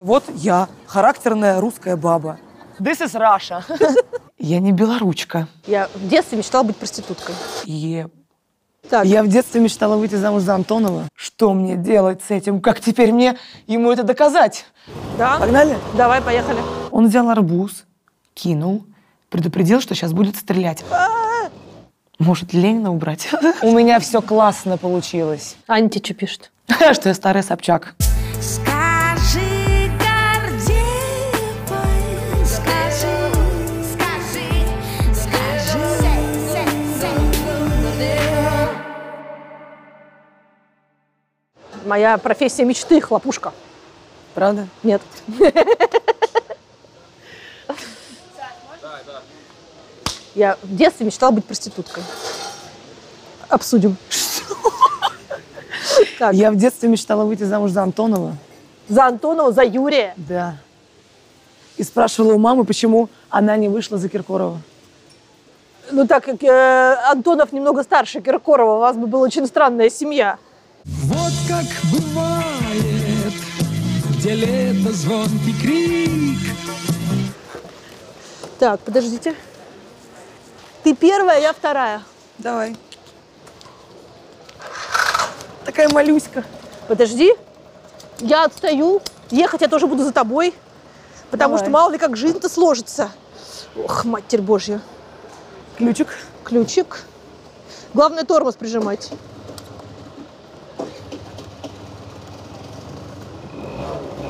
Вот я, характерная русская баба. This is Russia. Я не белоручка. Я в детстве мечтала быть проституткой. Е- Так, Я в детстве мечтала выйти замуж за Антонова. Что мне делать с этим? Как теперь мне ему это доказать? да? Погнали? Давай, поехали. Он взял арбуз, кинул, предупредил, что сейчас будет стрелять. Может, Ленина убрать? У меня все классно получилось. Аня тебе что пишет? Что я старый Собчак. Скажи, Моя профессия мечты – хлопушка. Правда? Нет. Я в детстве мечтала быть проституткой. Обсудим. Так, Я в детстве мечтала выйти замуж за Антонова. за Антонова, за Юрия. Да. И спрашивала у мамы, почему она не вышла за Киркорова. Ну, так как э, Антонов немного старше Киркорова, у вас бы была очень странная семья. Вот как бывает, где лето звонкий крик. Так, подождите. Ты первая, я вторая. Давай. Такая малюська. Подожди. Я отстаю. Ехать я тоже буду за тобой. Потому Давай. что мало ли как жизнь-то сложится. Ох, матерь Божья. Ключик. Ключик. Главное тормоз прижимать.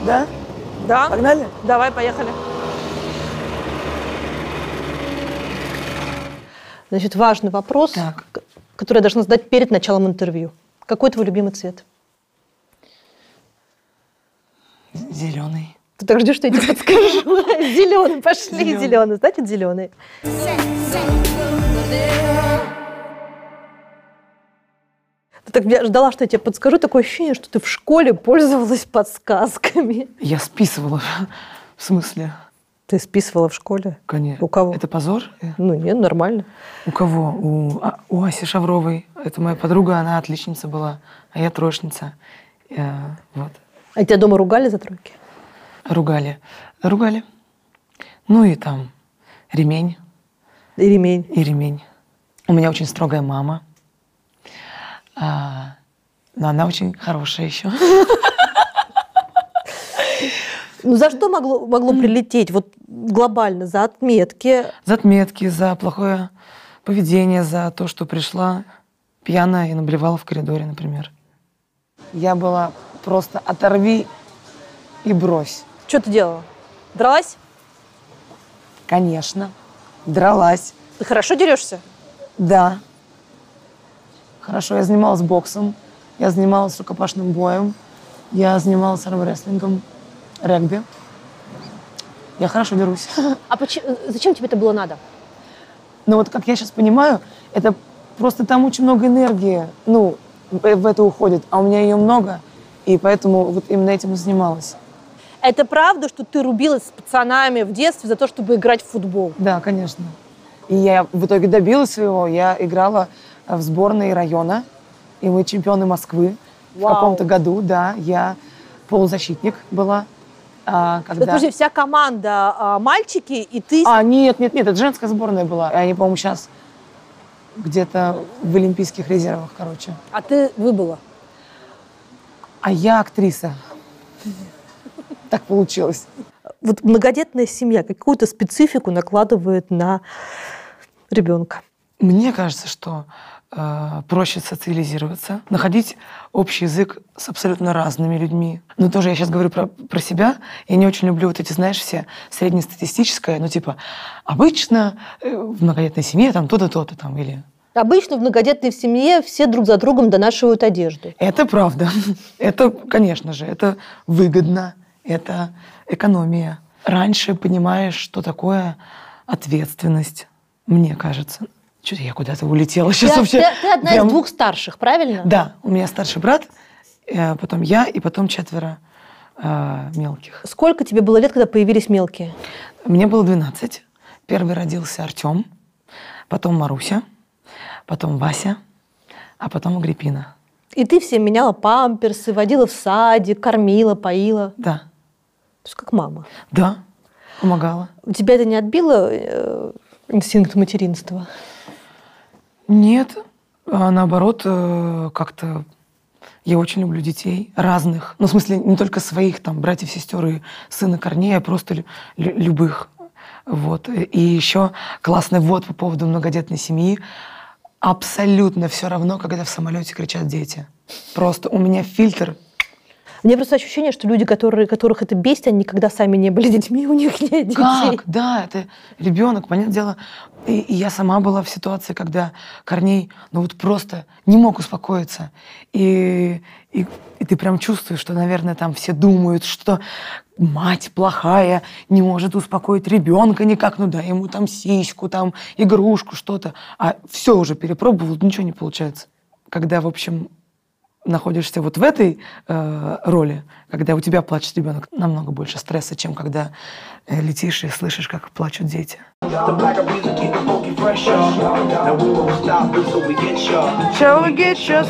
Да? Да? Погнали? Давай, поехали. Значит, важный вопрос, Так. который я должна задать перед началом интервью. Какой твой любимый цвет? Зеленый. Ты так ждешь, что я тебе подскажу. Зеленый, пошли, зеленый. Значит, зеленый. Ты так я ждала, что я тебе подскажу. Такое ощущение, что ты в школе пользовалась подсказками. Я списывала. В смысле? Ты списывала в школе? Конечно. У кого? Это позор? Ну, нет, нормально. У кого? У, а, у Аси Шавровой. Это моя подруга, она отличница была, а я трошница. Э, вот. А тебя дома ругали за тройки? Ругали. Ругали. Ну и там ремень. И ремень. И ремень. У меня очень строгая мама. А, но она очень хорошая еще. Ну, за что могло, могло прилететь? Вот глобально, за отметки. За отметки, за плохое поведение, за то, что пришла пьяная и наблевала в коридоре, например. Я была просто оторви и брось. Что ты делала? Дралась? Конечно. Дралась. Ты хорошо дерешься? Да. Хорошо, я занималась боксом, я занималась рукопашным боем, я занималась армрестлингом, регби. Я хорошо дерусь. А зачем тебе это было надо? Но вот как я сейчас понимаю, это просто там очень много энергии, ну, в это уходит, а у меня ее много, и поэтому вот именно этим и занималась. Это правда, что ты рубилась с пацанами в детстве за то, чтобы играть в футбол? Да, конечно. И я в итоге добилась своего. Я играла в сборной района, и мы чемпионы Москвы в Вау. каком-то году, да. Я полузащитник была. А, когда... Подожди, вся команда а, мальчики, и ты... А, нет, нет, нет, это женская сборная была. Они, по-моему, сейчас где-то в Олимпийских резервах, короче. А ты выбыла. А я актриса. Так получилось. Вот многодетная семья какую-то специфику накладывает на ребенка. Мне кажется, что проще социализироваться, находить общий язык с абсолютно разными людьми. Но тоже я сейчас говорю про, про себя. Я не очень люблю вот эти, знаешь, все среднестатистическое, ну типа обычно э, в многодетной семье там то-то, то-то там или... Обычно в многодетной семье все друг за другом донашивают одежду. Это правда. Это, конечно же, это выгодно, это экономия. Раньше понимаешь, что такое ответственность, мне кажется. Что-то я куда-то улетела сейчас Ты, вообще. ты- ты одна прям- из двух старших, правильно? Да, у меня старший брат, э, потом я и потом четверо э, мелких. Сколько тебе было лет, когда появились мелкие? Мне было 12. Первый родился Артем, потом Маруся, потом Вася, а потом Агриппина. И ты всем меняла памперсы, водила в садик, кормила, поила. Да. То есть как мама. Да, помогала. У тебя это не отбило э, инстинкт материнства? Нет, а наоборот, э, как-то я очень люблю детей разных. Ну, в смысле, не только своих, там, братьев, сестер и сына Корнея, а просто лю- лю- любых. Вот. И еще классный ввод по поводу многодетной семьи. Абсолютно все равно, когда в самолете кричат дети. Просто у меня фильтр Мне просто ощущение, что люди, которые, которых это бесит, они никогда сами не были детьми, у них нет детей. Как? Да, это ребенок, понятное дело. И, и я сама была в ситуации, когда Корней, ну вот просто не мог успокоиться. И, и, и ты прям чувствуешь, что, наверное, там все думают, что мать плохая, не может успокоить ребенка никак. Ну да, ему там сиську, там игрушку, что-то. А все уже перепробовал, ничего не получается. Когда, в общем, находишься вот в этой э, роли, когда у тебя плачет ребенок, намного больше стресса, чем когда э, летишь и слышишь, как плачут дети.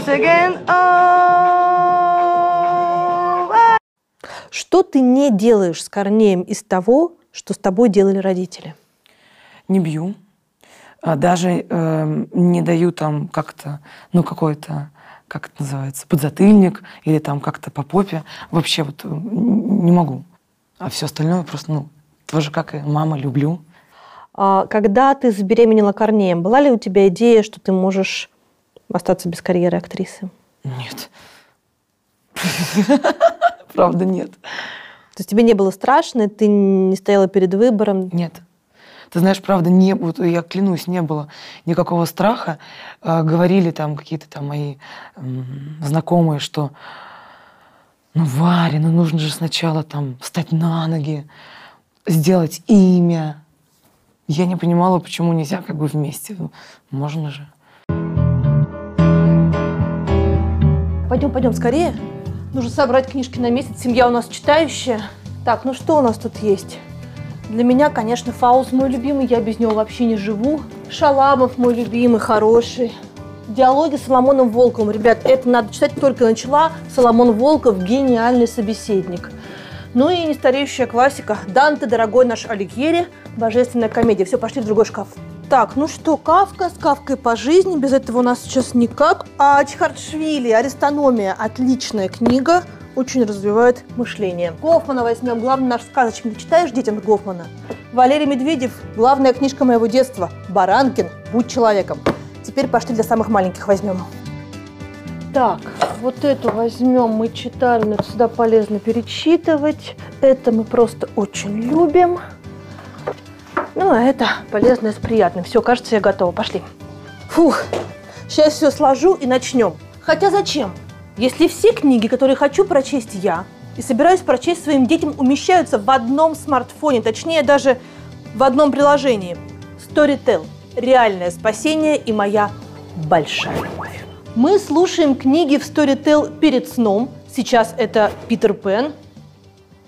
Again? Что ты не делаешь с Корнеем из того, что с тобой делали родители? Не бью. А Даже э, не даю там как-то, ну, какой-то, как это называется, подзатыльник или там как-то по попе. Вообще вот э, не могу. А все остальное просто, ну, тоже как и мама, люблю. А когда ты забеременела Корнеем, была ли у тебя идея, что ты можешь остаться без карьеры актрисы? Нет. Правда, нет. То есть тебе не было страшно, ты не стояла перед выбором? Нет. Ты знаешь, правда, не, вот я клянусь, не было никакого страха. Э, говорили там какие-то там мои знакомые, что ну, Варя, ну нужно же сначала там встать на ноги, сделать имя. Я не понимала, почему нельзя как бы вместе. Можно же. Пойдем, пойдем скорее. Нужно собрать книжки на месяц. Семья у нас читающая. Так, ну что у нас тут есть? Для меня, конечно, Фауст мой любимый, я без него вообще не живу. Шаламов мой любимый, хороший. Диалоги с Соломоном Волковым. Ребят, это надо читать только начала. Соломон Волков – гениальный собеседник. Ну и нестареющая классика. Данте, дорогой наш Алигьери, божественная комедия. Все, пошли в другой шкаф. Так, ну что, Кавка с Кавкой по жизни, без этого у нас сейчас никак. А Чхартшвили, Аристономия, отличная книга, очень развивает мышление. Гофмана возьмем, главный наш сказочник. Ты читаешь детям Гофмана? Валерий Медведев, главная книжка моего детства. Баранкин, будь человеком. Теперь пошли для самых маленьких возьмем. Так, вот эту возьмем, мы это сюда полезно перечитывать. Это мы просто очень любим. Ну, а это полезное с приятным. Все, кажется, я готова. Пошли. Фух, сейчас все сложу и начнем. Хотя зачем? Если все книги, которые хочу прочесть я, и собираюсь прочесть своим детям, умещаются в одном смартфоне, точнее даже в одном приложении. Storytel. Реальное спасение и моя большая любовь. Мы слушаем книги в Storytel перед сном. Сейчас это Питер Пен,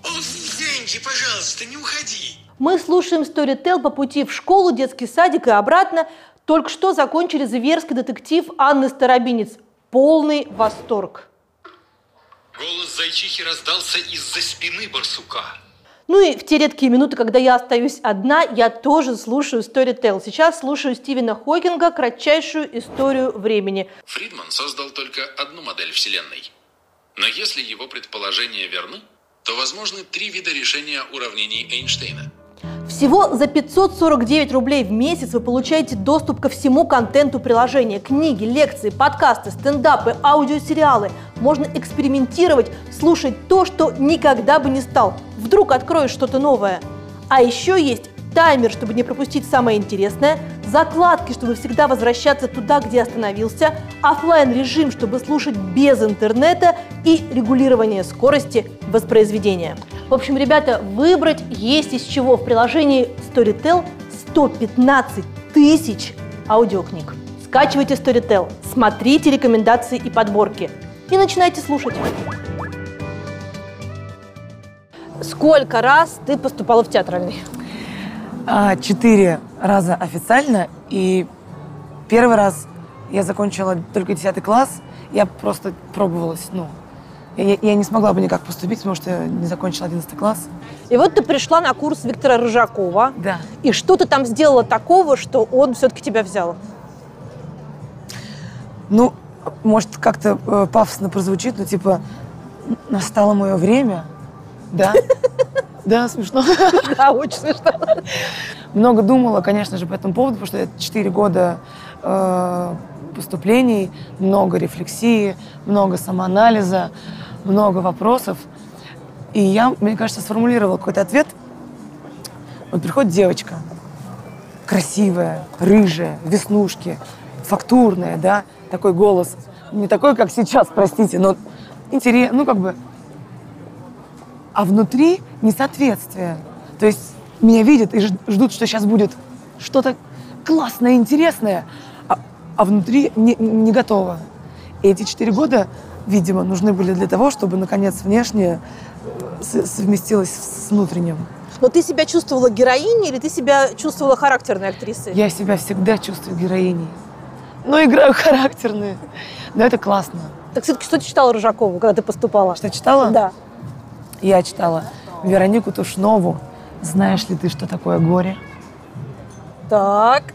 Венди, пожалуйста, не уходи. Мы слушаем Storytel по пути в школу, детский садик и обратно. Только что закончили зверский детектив Анны Старобинец. Полный восторг. Голос зайчихи раздался из-за спины барсука. Ну и в те редкие минуты, когда я остаюсь одна, я тоже слушаю Storytel. Сейчас слушаю Стивена Хокинга «Кратчайшую историю времени». Фридман создал только одну модель Вселенной. Но если его предположения верны, то возможны три вида решения уравнений Эйнштейна. Всего за 549 рублей в месяц вы получаете доступ ко всему контенту приложения. Книги, лекции, подкасты, стендапы, аудиосериалы. Можно экспериментировать, слушать то, что никогда бы не стал. Вдруг откроешь что-то новое. А еще есть таймер, чтобы не пропустить самое интересное, закладки, чтобы всегда возвращаться туда, где остановился, оффлайн режим, чтобы слушать без интернета и регулирование скорости воспроизведения. В общем, ребята, выбрать есть из чего. В приложении Storytel 115 тысяч аудиокниг. Скачивайте Storytel, смотрите рекомендации и подборки и начинайте слушать. Сколько раз ты поступала в театральный? А, Четыре раза официально, и первый раз я закончила только 10 класс, я просто пробовалась, ну, Я, я не смогла бы никак поступить, потому что не закончила 11 класс. И вот ты пришла на курс Виктора Рыжакова. Да. И что ты там сделала такого, что он все-таки тебя взял? Ну, может, как-то э, пафосно прозвучит, но типа настало мое время. Да. Да, смешно. Да, очень смешно. Много думала, конечно же, по этому поводу, потому что это 4 года э, поступлений, много рефлексии, много самоанализа, много вопросов. И я, мне кажется, сформулировала какой-то ответ. Вот приходит девочка, красивая, рыжая, веснушки, фактурная, да, такой голос. Не такой, как сейчас, простите, но интересно, ну, как бы а внутри несоответствие. То есть меня видят и ждут, что сейчас будет что-то классное, интересное, а, а внутри не, не готово. И эти четыре года, видимо, нужны были для того, чтобы, наконец, внешнее э, совместилось с внутренним. Но ты себя чувствовала героиней или ты себя чувствовала характерной актрисой? Я себя всегда чувствую героиней. Но играю характерные. Но это классно. Так все-таки что ты читала Рыжакову, когда ты поступала? Что читала? Да. Я читала Веронику Тушнову. Знаешь ли ты, что такое горе? Так.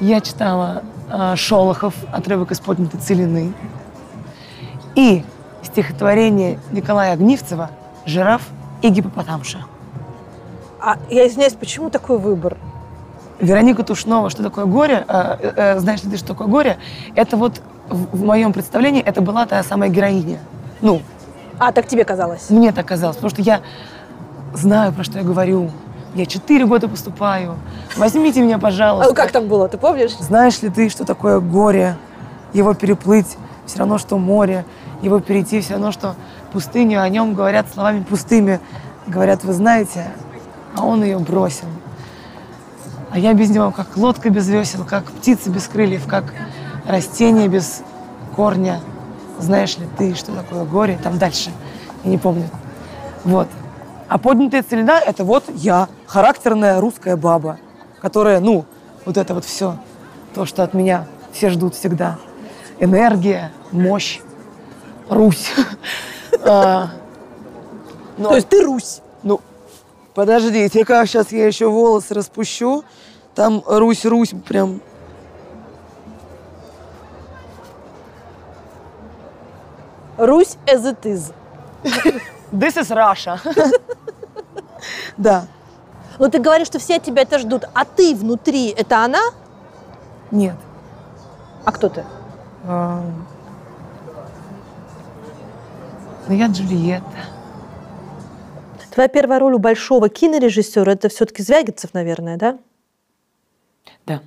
Я читала э, Шолохов, отрывок из поднятой целины. И стихотворение Николая Огнивцева «Жираф и гипопотамша». А я извиняюсь, почему такой выбор? Вероника Тушнова, что такое горе? э, э, э, знаешь ли ты, что такое горе? Это вот в, в моем представлении это была та самая героиня. Ну, А, так тебе казалось. мне так казалось, потому что я знаю, про что я говорю. Я четыре года поступаю. Возьмите меня, пожалуйста. А как там было, ты помнишь? Знаешь ли ты, что такое горе? Его переплыть все равно, что море. Его перейти все равно, что пустыню. О нем говорят словами пустыми. Говорят, вы знаете, а он ее бросил. А я без него как лодка без весел, как птица без крыльев, как растение без корня. Знаешь ли ты, что такое горе? Там дальше. Я не помню. Вот. А поднятая целина – это вот я, характерная русская баба, которая, ну, вот это вот все, то, что от меня все ждут всегда. Энергия, мощь, Русь. А, То есть ты Русь. ну, подождите, как сейчас я еще волосы распущу, там Русь-Русь прям... Русь as it is. This is Russia. Да. Но ты говоришь, что все от тебя это ждут, а ты внутри – это она? Нет. А кто ты? А, Ну, я Джульетта. Твоя первая роль у большого кинорежиссера – это все-таки Звягинцев, наверное, да? Да.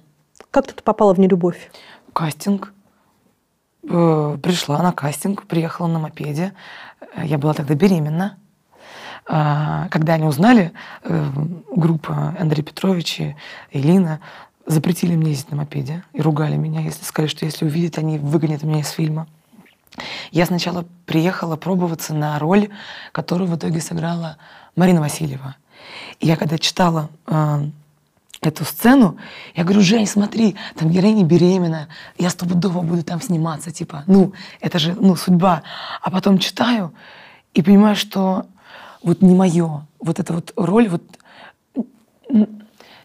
Как ты попала в нелюбовь? Кастинг. Э, Пришла на кастинг, приехала на мопеде. Э, Я была тогда беременна. А, Когда они узнали, э, группа Андрей Петрович и Элина запретили мне ездить на мопеде и ругали меня, если сказали, что если увидят, они выгонят меня из фильма. Я сначала приехала пробоваться на роль, которую в итоге сыграла Марина Васильева. И я когда читала э, эту сцену, я говорю, Жень, смотри, там героиня беременна, я стопудово буду там сниматься, типа, ну, это же, ну, судьба. А потом читаю и понимаю, что вот не мое, вот эта вот роль, вот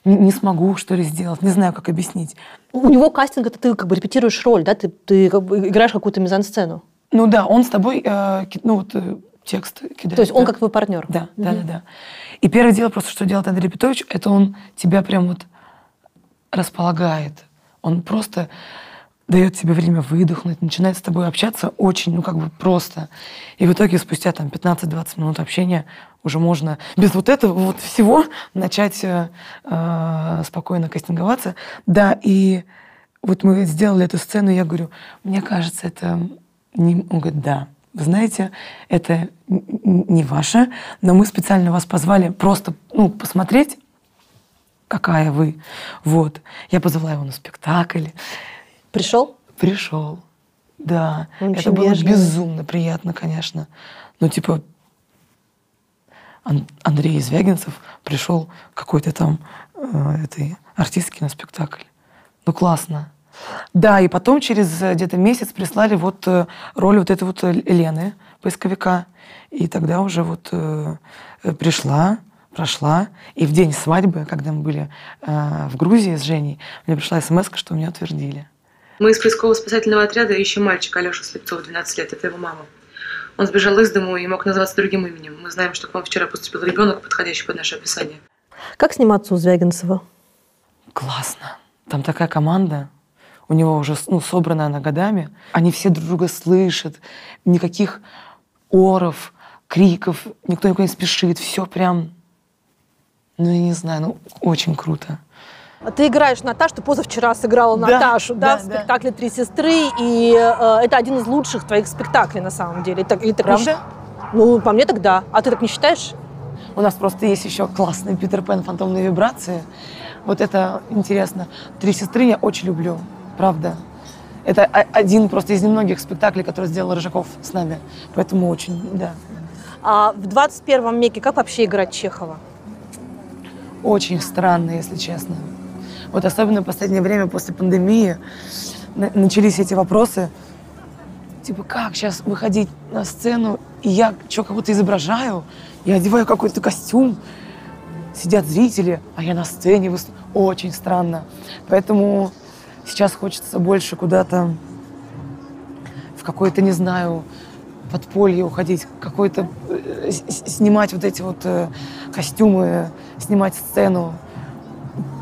не смогу, что ли, сделать, не знаю, как объяснить. У него кастинг – это ты как бы репетируешь роль, да? Ты, ты как бы играешь какую-то мизансцену. Ну да, он с тобой, э, ну вот э, текст кидает. То есть он да. как твой партнер. Да, да, да, да. И первое дело просто, что делает Андрей Петрович, это он тебя прям вот располагает. Он просто дает тебе время выдохнуть, начинает с тобой общаться очень, ну, как бы просто. И в итоге спустя там 15-20 минут общения уже можно без вот этого вот всего начать э, э, спокойно кастинговаться. Да, и вот мы сделали эту сцену, и я говорю, мне кажется, это не... Он говорит, да. Вы знаете, это не ваше, но мы специально вас позвали просто ну, посмотреть, какая вы. Вот. Я позвала его на спектакль. Пришел? Пришел. Да. Он это было вежливый. безумно приятно, конечно. Ну, типа, Ан- Андрей Звягинцев пришел какой-то там э, этой артистки на спектакль. Ну, классно. Да, и потом через э, где-то месяц прислали вот э, роль вот этой вот э, Лены, поисковика. И тогда уже вот пришла, прошла. И в день свадьбы, когда мы были э, в Грузии с Женей, мне пришла смс, что меня утвердили. Мы из поисково-спасательного отряда ищем мальчика Алешу Слепцова, 12 лет. Это его мама. Он сбежал из дому и мог называться другим именем. Мы знаем, что к вам вчера поступил ребенок, подходящий под наше описание. Как сниматься у Звягинцева? Классно. Там такая команда. У него уже ну, собранная она годами. Они все друг друга слышат. Никаких оров, криков. Никто никуда не спешит. Все прям... Ну, я не знаю, ну, очень круто. А Ты играешь Наташу, ты позавчера сыграла Да, Наташу, да, да, в спектакле «Три сестры», и э, это один из лучших твоих спектаклей на самом деле. И так- и так Правда? Ну, по мне так да. А ты так не считаешь? У нас просто есть еще классный Питер Пен «Фантомные вибрации». Вот это интересно. «Три сестры» я очень люблю, правда. Это один просто из немногих спектаклей, который сделал Рыжаков с нами. Поэтому очень, да, А в 21 веке как вообще играть Чехова? очень странно, если честно. Вот особенно в последнее время после пандемии на- начались эти вопросы. Типа, как сейчас выходить на сцену, и я что, кого-то изображаю, я одеваю какой-то костюм, сидят зрители, а я на сцене выступ- Очень странно. Поэтому сейчас хочется больше куда-то в какое-то, не знаю, подполье уходить, какой-то э, снимать вот эти вот э, костюмы, снимать сцену,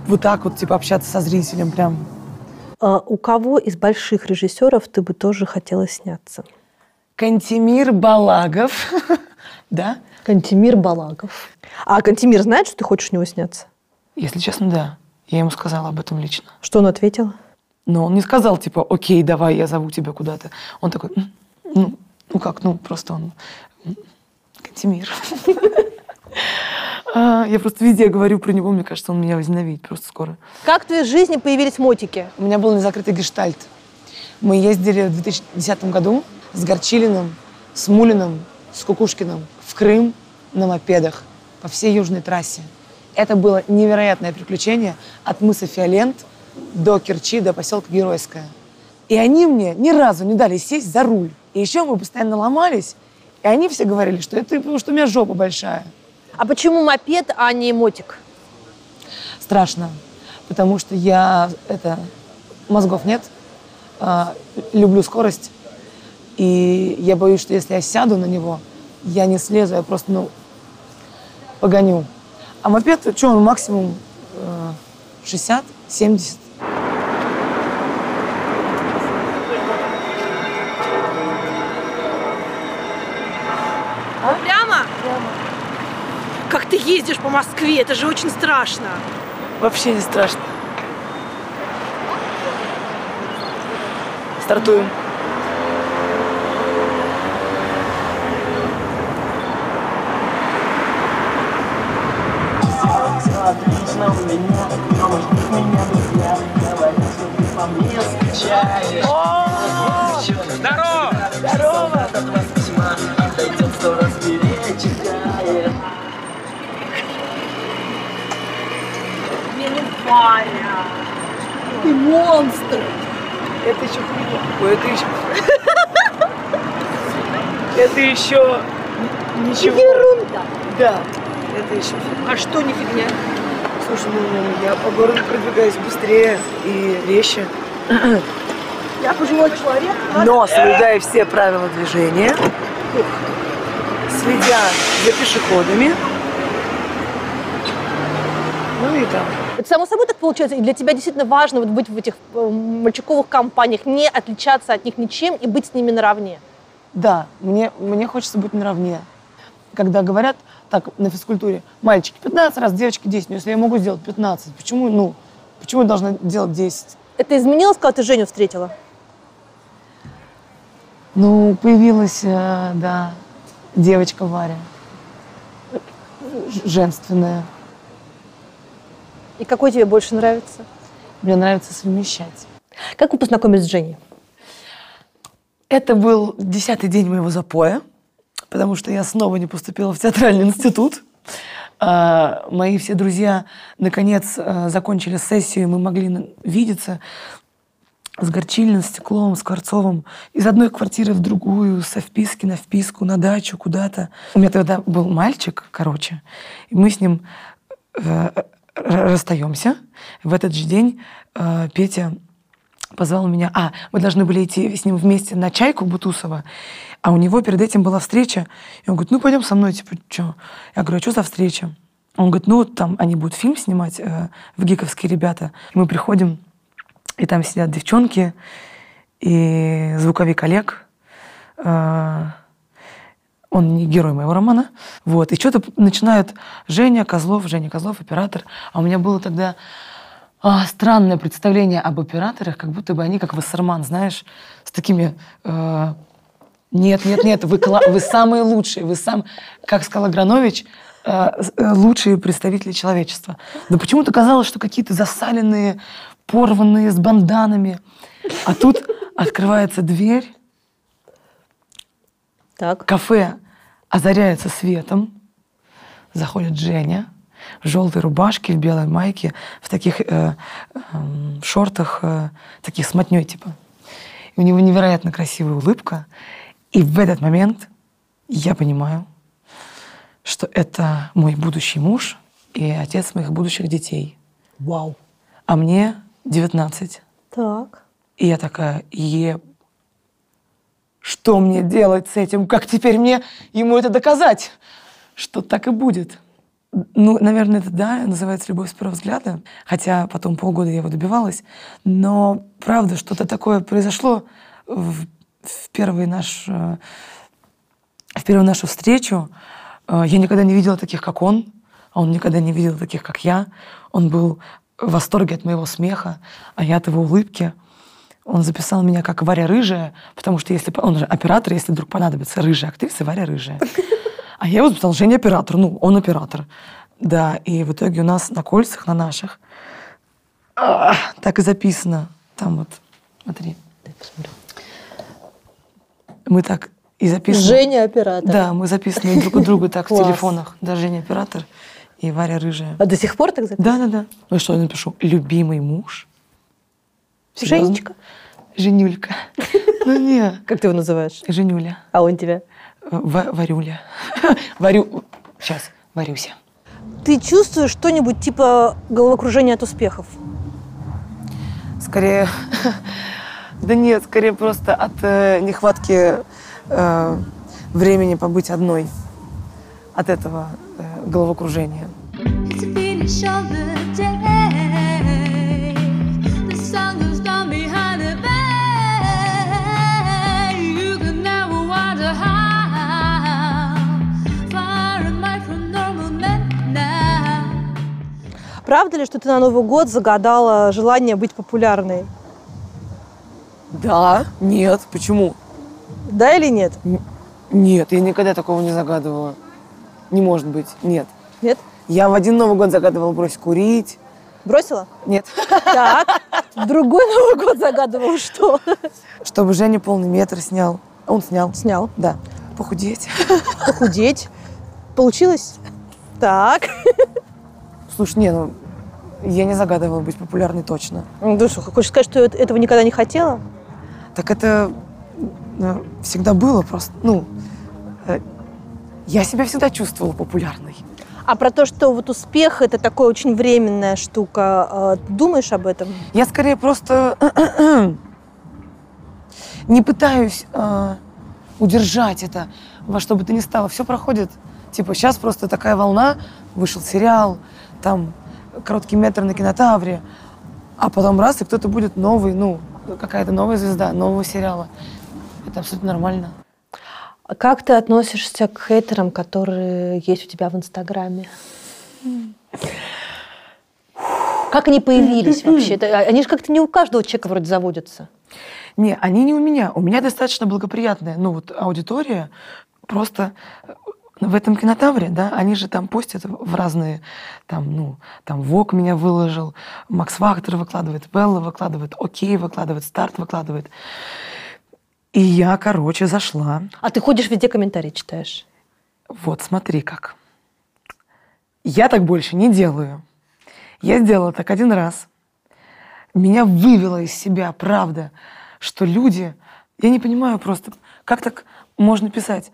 вот так вот типа общаться со зрителем прям. А у кого из больших режиссеров ты бы тоже хотела сняться? Кантемир Балагов, да? Кантемир Балагов. А Кантемир знает, что ты хочешь у него сняться? Если честно, да. Я ему сказала об этом лично. Что он ответил? Но он не сказал, типа, окей, давай, я зову тебя куда-то. Он такой, «М, ну, ну как, ну просто он, «М, Кантемир. А, Я просто везде говорю про него, мне кажется, он меня возненавидит просто скоро. Как в твоей жизни появились мотики? У меня был незакрытый гештальт. Мы ездили в 2010 году с Горчилиным, с Мулиным, с Кукушкиным в Крым на мопедах по всей южной трассе. Это было невероятное приключение от мыса Фиолент до Керчи, до поселка Геройское. И они мне ни разу не дали сесть за руль. И еще мы постоянно ломались, и они все говорили, что это потому, что у меня жопа большая. А почему мопед, а не мотик? страшно, потому что я это мозгов нет, а, люблю скорость, и я боюсь, что если я сяду на него, я не слезу, я просто ну погоню. А мопед, что он максимум э, 60, 70. Ездишь по Москве? Это же очень страшно. Вообще не страшно. Стартуем. Ты монстр. Это еще хуйня. Ой, это еще... Это еще ничего. Ерунда. Да, это еще. А что не фигня? Слушай, ну я по городу продвигаюсь быстрее и резче. Я пожилой человек. Но соблюдая все правила движения, следя за пешеходами. Ну и там. Это само собой так получается? И для тебя действительно важно вот быть в этих э, мальчуковых компаниях, не отличаться от них ничем и быть с ними наравне? Да, мне, мне хочется быть наравне. Когда говорят так на физкультуре, мальчики 15 раз, девочки 10, но если я могу сделать 15, почему, ну, почему я должна делать 10? Это изменилось, когда ты Женю встретила? Ну, появилась, э, да, девочка Варя. Женственная. И какой тебе больше нравится? Мне нравится совмещать. Как вы познакомились с Женей? Это был десятый день моего запоя, потому что я снова не поступила в театральный институт. А, Мои все друзья наконец а, закончили сессию, и мы могли видеться. с Горчильным, с Стекловым, с Кварцовым, из одной квартиры в другую, со вписки на вписку, на дачу, куда-то. У меня тогда был мальчик, короче, и мы с ним э, расстаемся. В этот же день э, Петя позвал меня. А, мы должны были идти с ним вместе на чайку Бутусова, а у него перед этим была встреча. И он говорит, ну пойдем со мной, типа, что? Я говорю, а что за встреча? Он говорит, ну вот там они будут фильм снимать э, в Гиковские ребята. И мы приходим, и там сидят девчонки, и звуковик Олег, э, он не герой моего романа, вот, и что-то начинают Женя Козлов, Женя Козлов, оператор, а у меня было тогда а, странное представление об операторах, как будто бы они как Вассерман, знаешь, с такими... э, нет, нет, нет, вы, вы самые лучшие, вы сам, как сказал Агранович, э, э, лучшие представители человечества. Но почему-то казалось, что какие-то засаленные, порванные с банданами. А тут открывается дверь, Так. кафе озаряется светом, заходит Женя в желтой рубашке, в белой майке, в таких э, эм, шортах, э, таких с мотней типа. И у него невероятно красивая улыбка. И в этот момент я понимаю, что это мой будущий муж и отец моих будущих детей. Вау. А мне 19. Так. И я такая, е... Что мне делать с этим? Как теперь мне ему это доказать? Что так и будет? Ну, наверное, это да, называется любовь с первого взгляда. Хотя потом полгода я его добивалась. Но, правда, что-то такое произошло в, в первый наш, э, в первую нашу встречу. Э, Я никогда не видела таких, как он. а Он никогда не видел таких, как я. Он был в восторге от моего смеха, а я от его улыбки. Он записал меня как Варя Рыжая, потому что если... Он же оператор, если вдруг понадобится рыжая актриса, Варя Рыжая. А я его записал Женя оператор. Ну, он оператор. Да, и в итоге у нас на кольцах, на наших, а, так и записано. Там вот, смотри. Мы так и записаны. Женя оператор. Да, мы записаны друг у друга так в телефонах. Да, Женя оператор и Варя Рыжая. А до сих пор так записано? Да, да, да. Ну что я напишу? Любимый муж? Серьезно? Женечка? Женюлька. Ну не, Как ты его называешь? Женюля. А он тебя? В- Варюля. Варю... Сейчас, Варюся. Ты чувствуешь что-нибудь типа головокружения от успехов? Скорее... Да нет, скорее просто от э, нехватки э, времени побыть одной. От этого э, головокружения. It's Правда ли, что ты на Новый год загадала желание быть популярной? Да, нет, почему? Да или нет? Нет, я никогда такого не загадывала. Не может быть, нет. Нет? Я в один Новый год загадывала бросить курить. Бросила? Нет. Так. В другой Новый год загадывала что? Чтобы Женя полный метр снял. Он снял. Снял. Да. Похудеть. Похудеть. Получилось? Так. Слушай, не, ну, я не загадывала быть популярной точно. Ну что, хочешь сказать, что эт- этого никогда не хотела? Так это э, всегда было просто, ну, э, я себя всегда чувствовала популярной. А про то, что вот успех это такая очень временная штука, э, ты думаешь об этом? Я скорее просто не пытаюсь э, удержать это во что бы то ни стало. Все проходит. Типа сейчас просто такая волна, вышел сериал, там короткий метр на кинотавре, а потом раз, и кто-то будет новый, ну, какая-то новая звезда, нового сериала. Это абсолютно нормально. А как ты относишься к хейтерам, которые есть у тебя в Инстаграме? Как они появились вообще? Они же как-то не у каждого человека вроде заводятся. Не, они не у меня. У меня достаточно благоприятная, ну вот аудитория. Просто э, в этом кинотавре, да, они же там постят в разные, там, ну, там Вок меня выложил, Макс Фактор выкладывает, Белла выкладывает, Окей выкладывает, Старт выкладывает. И я, короче, зашла. А ты ходишь везде комментарии читаешь? Вот, смотри как. Я так больше не делаю. Я сделала так один раз. меня вывело из себя, правда, что люди, я не понимаю просто, как так можно писать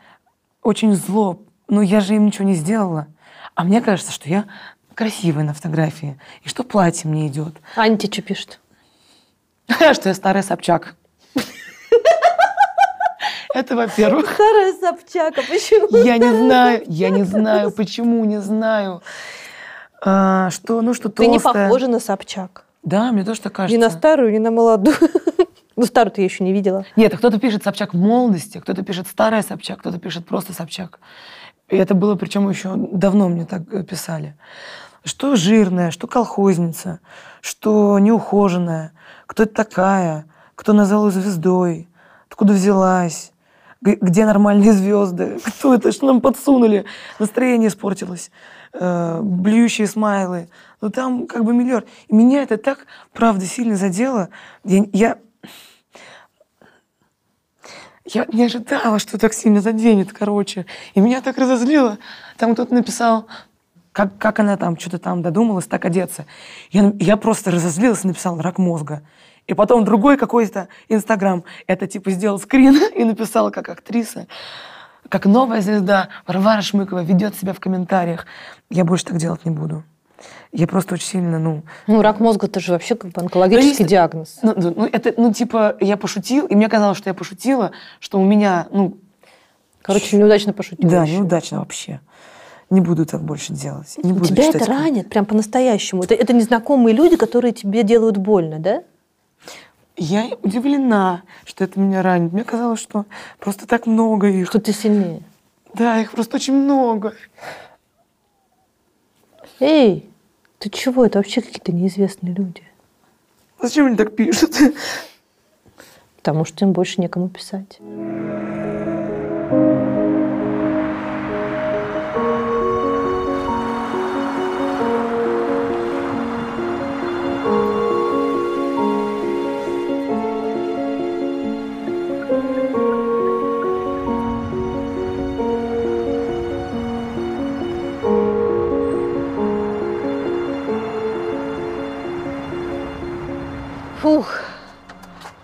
очень зло, но я же им ничего не сделала. А мне кажется, что я красивая на фотографии, и что платье мне идет, Аня тебе что пишет? что я старая Собчак. Это во-первых. Старая Собчак, а почему? Я не знаю, я не знаю, почему, не знаю. А, что, ну что Ты не похожа на Собчак. Да, мне тоже так кажется. Ни на старую, ни на молодую. Ну, старую ты еще не видела. Нет, а кто-то пишет Собчак в молодости, кто-то пишет старая Собчак, кто-то пишет просто Собчак. И это было, причем еще давно мне так э, писали. Что жирная, что колхозница, что неухоженная, кто это такая, кто назвал звездой, откуда взялась, где нормальные звезды, кто это, что нам подсунули, настроение испортилось, э, блюющие смайлы. Ну там как бы миллиард. И меня это так, правда, сильно задело. Я, я я не ожидала, что так сильно заденет, короче. И меня так разозлило. Там кто-то написал, как, как она там что-то там додумалась так одеться. Я, я просто разозлилась и написал «рак мозга». И потом другой какой-то Инстаграм это типа сделал скрин и написал как актриса, как новая звезда Варвара Шмыкова ведет себя в комментариях. Я больше так делать не буду. Я просто очень сильно, ну, Ну, рак мозга это же вообще как бы онкологический Зависит- диагноз. ну, ну, это, ну, типа, я пошутил, и мне казалось, что я пошутила, что у меня, ну, Короче, неудачно пошутила. да, еще. неудачно вообще. Не буду так больше делать. Не буду Тебя это книги. ранит прям по-настоящему. Это, это незнакомые люди, которые тебе делают больно, да? Я удивлена, что это меня ранит. Мне казалось, что просто так много их. Что ты сильнее. Да, их просто очень много. Эй, ты чего? Это вообще какие-то неизвестные люди. Зачем они так пишут? Потому что им больше некому писать.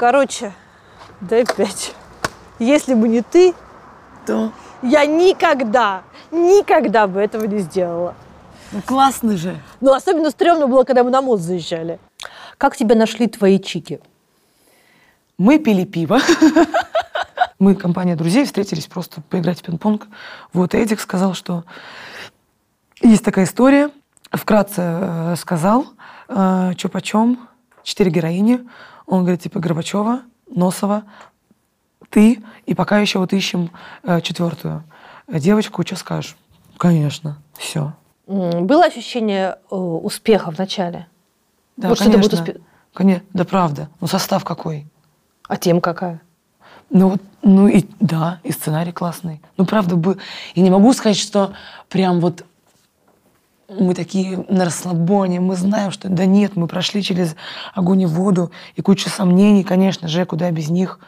Короче, дай пять. Если бы не ты, То. я никогда, никогда бы этого не сделала. Ну, классно же. Ну, особенно стрёмно было, когда мы на мост заезжали. Как тебя нашли твои чики? Мы пили пиво. Мы, компания друзей, встретились просто поиграть в пинг-понг. Вот Эдик сказал, что есть такая история. Вкратце э, сказал, что почем. Четыре героини. Он говорит, типа, Горбачева, Носова, ты, и пока еще вот ищем э, четвертую девочку. Что скажешь? Конечно, все. Было ощущение э, успеха в начале? Да, Вот что конечно. успе- Конечно, да правда. Ну, состав какой? А тем какая? Ну, вот, ну и да, и сценарий классный. Ну, правда, был. Я не могу сказать, что прям вот мы такие на расслабоне, мы знаем, что да нет, мы прошли через огонь и воду и кучу сомнений, конечно же, куда без них.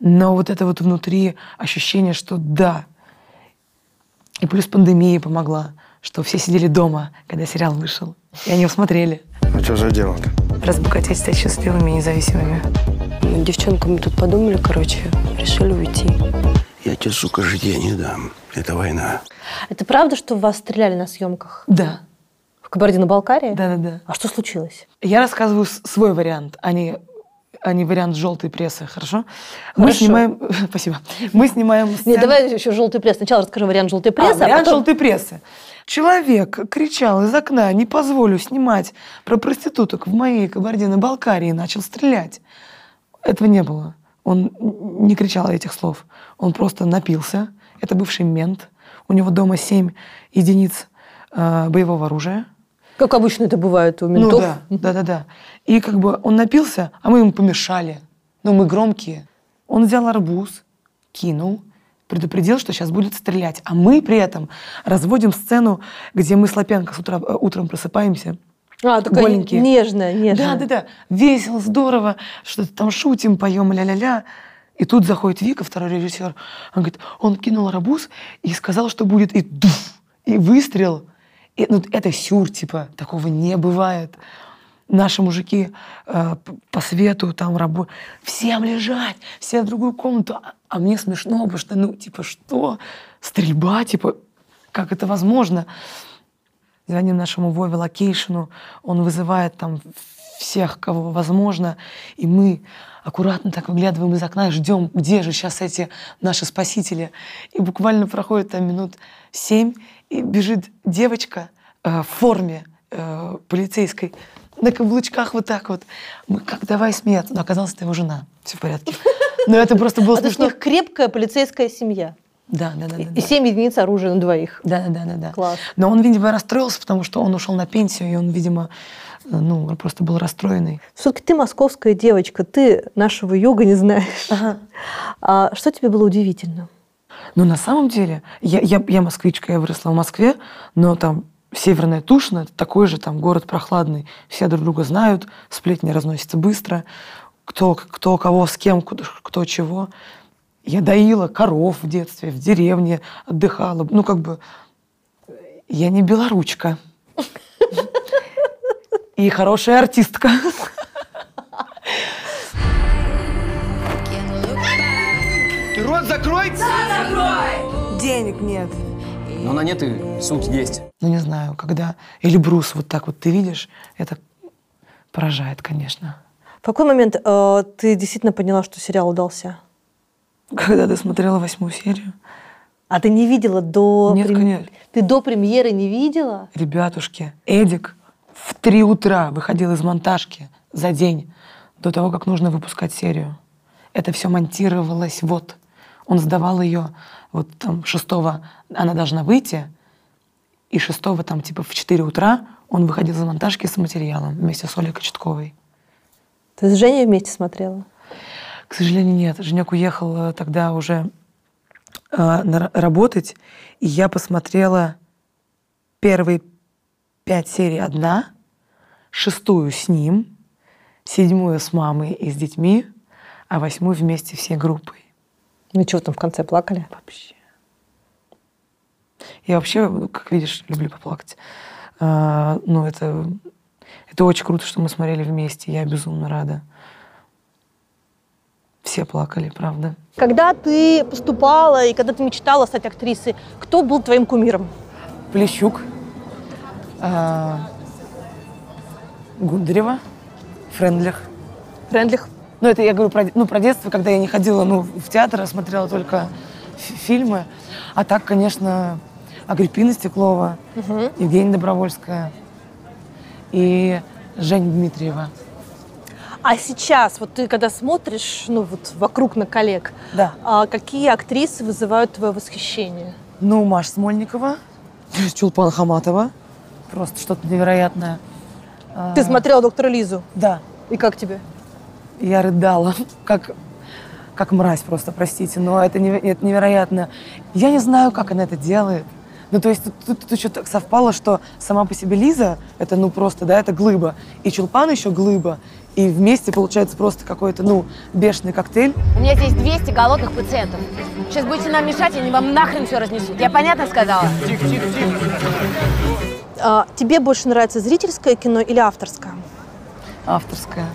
Но вот это вот внутри ощущение, что да. И плюс пандемия помогла, что все сидели дома, когда сериал вышел. И они его смотрели. А что за дело-то? Разбогатеть, стать счастливыми и независимыми. Мы девчонками тут подумали, короче, решили уйти. Я тебе, сука, житья не дам. Это война. Это правда, что вас стреляли на съемках? Да, В Кабардино-Балкарии? да-да-да. А что случилось? Я рассказываю свой вариант, а не, а не вариант желтой прессы, хорошо? Мы Хорошо. снимаем... Спасибо. Мы снимаем Нет, сцену- давай еще желтый пресс. Сначала расскажи вариант желтой А, прессы, а, вариант потом... желтой прессы. Человек кричал из окна, не позволю снимать про проституток в моей Кабардино-Балкарии, начал стрелять. Этого не было. Он не кричал этих слов. Он просто напился. Это бывший мент. У него дома семь единиц э, боевого оружия. Как обычно это бывает у ментов. Ну да, да, да, да. И как бы он напился, а мы ему помешали. Ну, мы громкие. Он взял арбуз, кинул, предупредил, что сейчас будет стрелять. А мы при этом разводим сцену, где мы с Лапенко с утра, э, утром просыпаемся. А, такая Голенькие. нежная, нежная. Да, да, да. Весело, здорово, что-то там шутим, поем, ля-ля-ля. И тут заходит Вика, второй режиссер. Он говорит, он кинул арбуз и сказал, что будет и дуф, и выстрел. И, ну, это сюр, типа, такого не бывает. наши мужики э, по свету там работают. Всем лежать, все в другую комнату. А- А мне смешно, потому что, ну, типа, что? Стрельба, типа, как это возможно? Звоним нашему Вове Локейшину, он вызывает там всех, кого возможно, и мы аккуратно так выглядываем из окна и ждем, где же сейчас эти наши спасители. И буквально проходит там минут семь, и бежит девочка э, в форме э, полицейской, на каблучках вот так вот. Мы как давай смеяться. Но оказалось, это его жена. Все в порядке. Но это просто было А есть у смешно. них крепкая полицейская семья. Да, да, да. да, И да. 7 единиц оружия на двоих. Да, да, да, да, да. Класс. Но он, видимо, расстроился, потому что он ушел на пенсию, и он, видимо, ну, он просто был расстроенный. Все-таки ты московская девочка, ты нашего йога не знаешь. А что тебе было удивительно? Но на самом деле, я, я, я москвичка, я выросла в Москве, но там Северная Тушина, это такой же там город прохладный. Все друг друга знают, сплетни разносятся быстро. Кто, кто кого с кем, кто, кто чего. Я доила коров в детстве, в деревне отдыхала. Ну, как бы, я не белоручка. И хорошая артистка. Ты рот закрой! Денег нет. Но на нет и суть есть. Ну, не знаю, когда Эльбрус вот так вот ты видишь, это поражает, конечно. В какой момент э, ты действительно поняла, что сериал удался? Когда ты смотрела восьмую серию, А ты не видела до... Нет, прем- конечно. Ты до премьеры не видела? ребятушки, Эдик в три утра выходил из монтажки за день до того, как нужно выпускать серию. Это все монтировалось вот. Он сдавал ее вот там шестого, она должна выйти, и шестого там типа в 4 утра он выходил из монтажки с материалом вместе с Олей Кочетковой. Ты с Женей вместе смотрела? К сожалению, нет. Женек уехал э, тогда уже э, работать, и я посмотрела первые пять серий одна, шестую с ним, седьмую с мамой и с детьми, а восьмую вместе всей группой. Ну чего там в конце плакали? Вообще. Я вообще, как видишь, люблю поплакать. А, ну, это, это очень круто, что мы смотрели вместе. Я безумно рада. Все плакали, правда. Когда ты поступала и когда ты мечтала стать актрисой, кто был твоим кумиром? Плещук, а, Гундарева, Френдлих. Френдлих? Ну, это я говорю про, ну, про детство, когда я не ходила ну, в театр, а смотрела только фи- фильмы. А так, конечно, Агриппина Стеклова, Евгения Добровольская и Женя Дмитриева. А сейчас, вот ты когда смотришь, ну вот вокруг на коллег, Да. а какие актрисы вызывают твое восхищение? Ну, Маша Смольникова, Чулпан Хаматова. Просто что-то невероятное. А, Ты смотрела доктора Лизу. Да. И как тебе? Я рыдала, как, как мразь просто, простите, но это, неве- это невероятно. Я не знаю, как она это делает. Ну, то есть тут, тут, тут еще так совпало, что сама по себе Лиза, это ну просто, да, это глыба, и Чулпан еще глыба, и вместе получается просто какой-то, ну, бешеный коктейль. У меня здесь 200 голодных пациентов. Сейчас будете нам мешать, и они вам нахрен все разнесут. Я понятно сказала? А, тебе больше нравится зрительское кино или авторское? Авторская.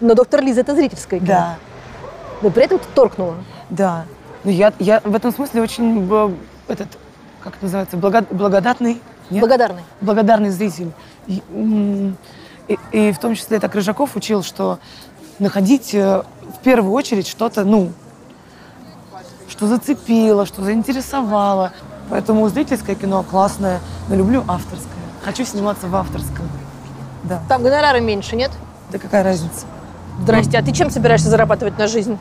Но доктор Лиза это зрительское кино. Да. Но при этом ты торкнула. Да. Ну, я, я в этом смысле очень, б- этот, как это называется, благо- благодатный. Нет? Благодарный. благодарный зритель. И, и- и в том числе так Рыжаков учил, что находить э, в первую очередь что-то, ну, что зацепило, что заинтересовало. Поэтому зрительское кино классное, но люблю авторское. Хочу сниматься в авторском. Да. Там гонорары меньше, нет? Да какая разница? Здрасте, а ты чем собираешься зарабатывать на жизнь?